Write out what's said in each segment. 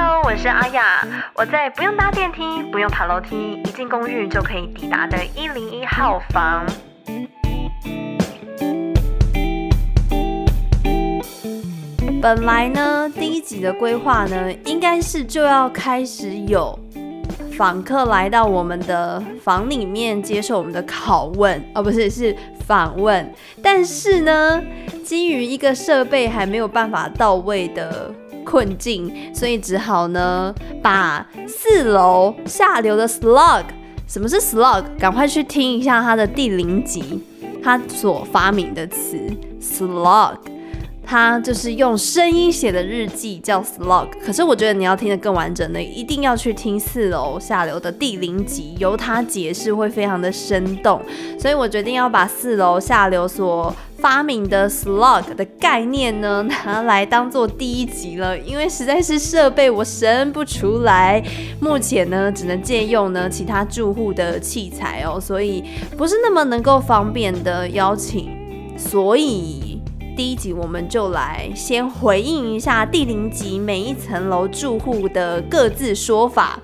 Hello，我是阿雅，我在不用搭电梯、不用爬楼梯，一进公寓就可以抵达的一零一号房。本来呢，第一集的规划呢，应该是就要开始有访客来到我们的房里面接受我们的拷问，哦，不是，是访问。但是呢，基于一个设备还没有办法到位的。困境，所以只好呢，把四楼下流的 slog，什么是 slog？赶快去听一下他的第零集，他所发明的词 slog 他就是用声音写的日记叫 slog。可是我觉得你要听得更完整的，一定要去听四楼下流的第零集，由他解释会非常的生动。所以我决定要把四楼下流所发明的 slog 的概念呢，拿来当做第一集了，因为实在是设备我生不出来，目前呢只能借用呢其他住户的器材哦，所以不是那么能够方便的邀请，所以第一集我们就来先回应一下第零集每一层楼住户的各自说法。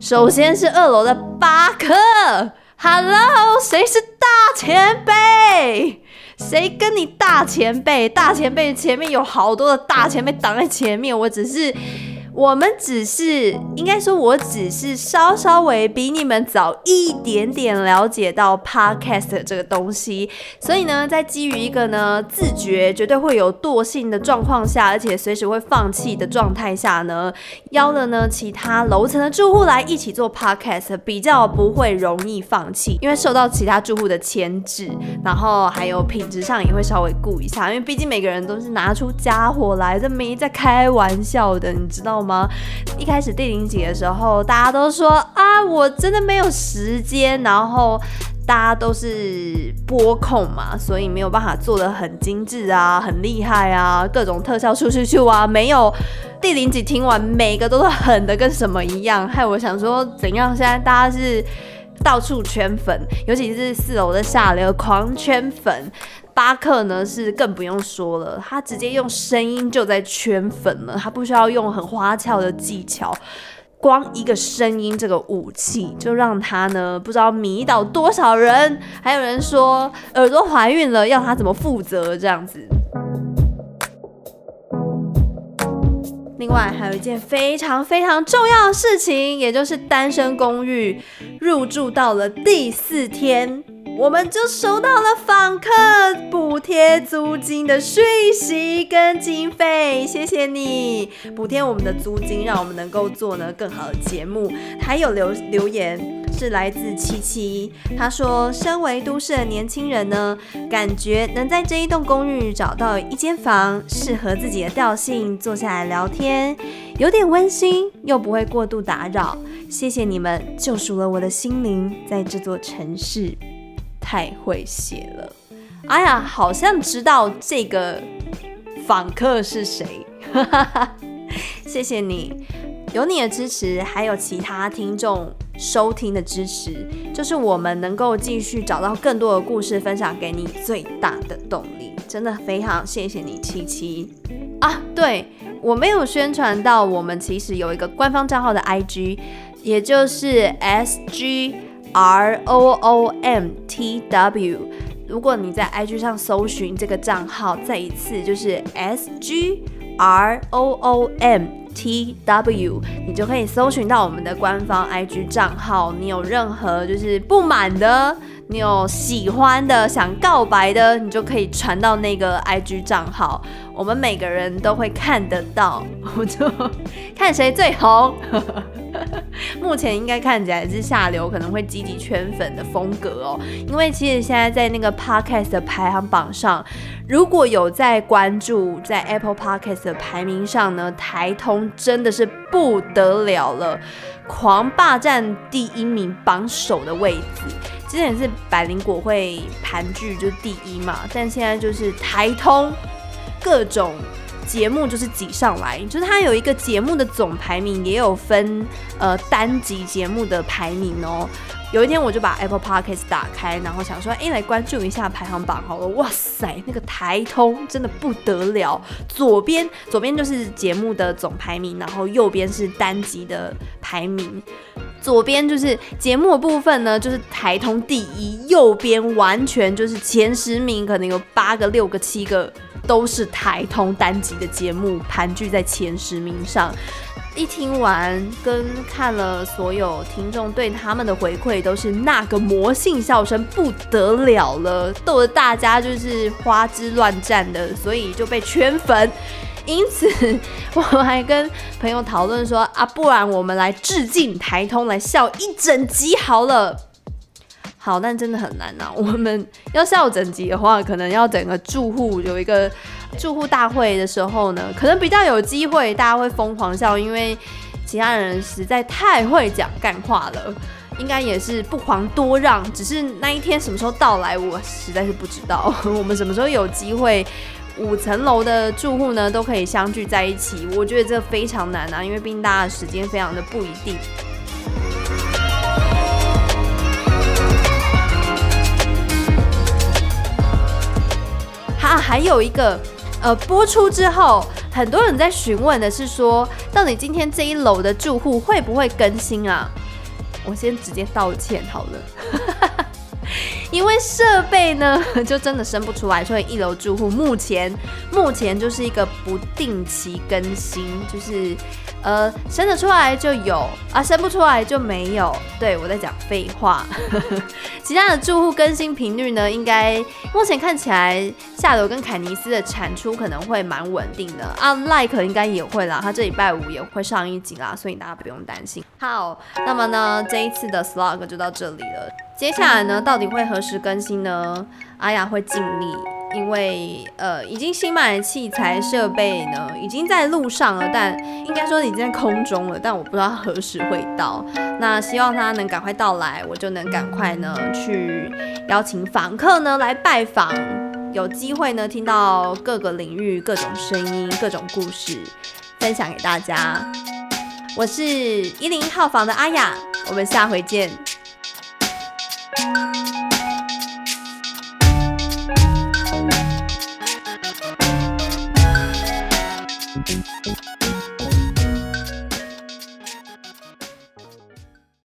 首先是二楼的巴克，Hello，谁是大前辈？谁跟你大前辈？大前辈前面有好多的大前辈挡在前面，我只是。我们只是，应该说，我只是稍稍微比你们早一点点了解到 podcast 这个东西，所以呢，在基于一个呢自觉绝对会有惰性的状况下，而且随时会放弃的状态下呢，邀了呢其他楼层的住户来一起做 podcast，比较不会容易放弃，因为受到其他住户的牵制，然后还有品质上也会稍微顾一下，因为毕竟每个人都是拿出家伙来，这没在开玩笑的，你知道吗？吗？一开始第零集的时候，大家都说啊，我真的没有时间，然后大家都是播控嘛，所以没有办法做得很精致啊，很厉害啊，各种特效咻咻咻啊，没有。第零集听完，每个都是狠的跟什么一样，害我想说怎样？现在大家是到处圈粉，尤其是四楼的下流狂圈粉。巴克呢是更不用说了，他直接用声音就在圈粉了，他不需要用很花俏的技巧，光一个声音这个武器就让他呢不知道迷倒多少人，还有人说耳朵怀孕了要他怎么负责这样子。另外还有一件非常非常重要的事情，也就是单身公寓入住到了第四天。我们就收到了访客补贴租金的讯息跟经费，谢谢你补贴我们的租金，让我们能够做呢更好的节目。还有留留言是来自七七，他说：身为都市的年轻人呢，感觉能在这一栋公寓找到一间房适合自己的调性，坐下来聊天，有点温馨又不会过度打扰。谢谢你们救赎了我的心灵，在这座城市。太会写了，哎呀，好像知道这个访客是谁，谢谢你，有你的支持，还有其他听众收听的支持，就是我们能够继续找到更多的故事分享给你最大的动力，真的非常谢谢你，七七啊，对，我没有宣传到，我们其实有一个官方账号的 IG，也就是 SG。R O O M T W，如果你在 IG 上搜寻这个账号，再一次就是 S G R O O M T W，你就可以搜寻到我们的官方 IG 账号。你有任何就是不满的，你有喜欢的、想告白的，你就可以传到那个 IG 账号，我们每个人都会看得到，我就 看谁最红。目前应该看起来是下流，可能会积极圈粉的风格哦。因为其实现在在那个 Podcast 的排行榜上，如果有在关注在 Apple Podcast 的排名上呢，台通真的是不得了了，狂霸占第一名榜首的位置。之前是百灵果会盘踞就是第一嘛，但现在就是台通各种。节目就是挤上来，就是它有一个节目的总排名，也有分呃单集节目的排名哦。有一天我就把 Apple Podcast 打开，然后想说，哎，来关注一下排行榜好了。哇塞，那个台通真的不得了，左边左边就是节目的总排名，然后右边是单集的排名。左边就是节目的部分呢，就是台通第一，右边完全就是前十名，可能有八个、六个、七个。都是台通单集的节目盘踞在前十名上。一听完跟看了所有听众对他们的回馈，都是那个魔性笑声不得了了，逗得大家就是花枝乱颤的，所以就被圈粉。因此，我还跟朋友讨论说啊，不然我们来致敬台通，来笑一整集好了。好，但真的很难呐、啊。我们要笑整集的话，可能要整个住户有一个住户大会的时候呢，可能比较有机会，大家会疯狂笑，因为其他人实在太会讲干话了。应该也是不遑多让，只是那一天什么时候到来，我实在是不知道。我们什么时候有机会，五层楼的住户呢都可以相聚在一起？我觉得这非常难啊，因为毕竟大家的时间非常的不一定。啊，还有一个，呃，播出之后，很多人在询问的是说，到底今天这一楼的住户会不会更新啊？我先直接道歉好了，因为设备呢，就真的生不出来，所以一楼住户目前目前就是一个不定期更新，就是。呃，生得出来就有啊，生不出来就没有。对，我在讲废话。其他的住户更新频率呢，应该目前看起来，夏楼跟凯尼斯的产出可能会蛮稳定的啊。Like 应该也会啦，他这礼拜五也会上一集啦，所以大家不用担心。好，那么呢，这一次的 Slog 就到这里了。接下来呢，到底会何时更新呢？阿雅会尽力。因为呃，已经新买的器材设备呢，已经在路上了，但应该说已经在空中了，但我不知道何时会到。那希望它能赶快到来，我就能赶快呢去邀请访客呢来拜访，有机会呢听到各个领域各种声音、各种故事，分享给大家。我是一零一号房的阿雅，我们下回见。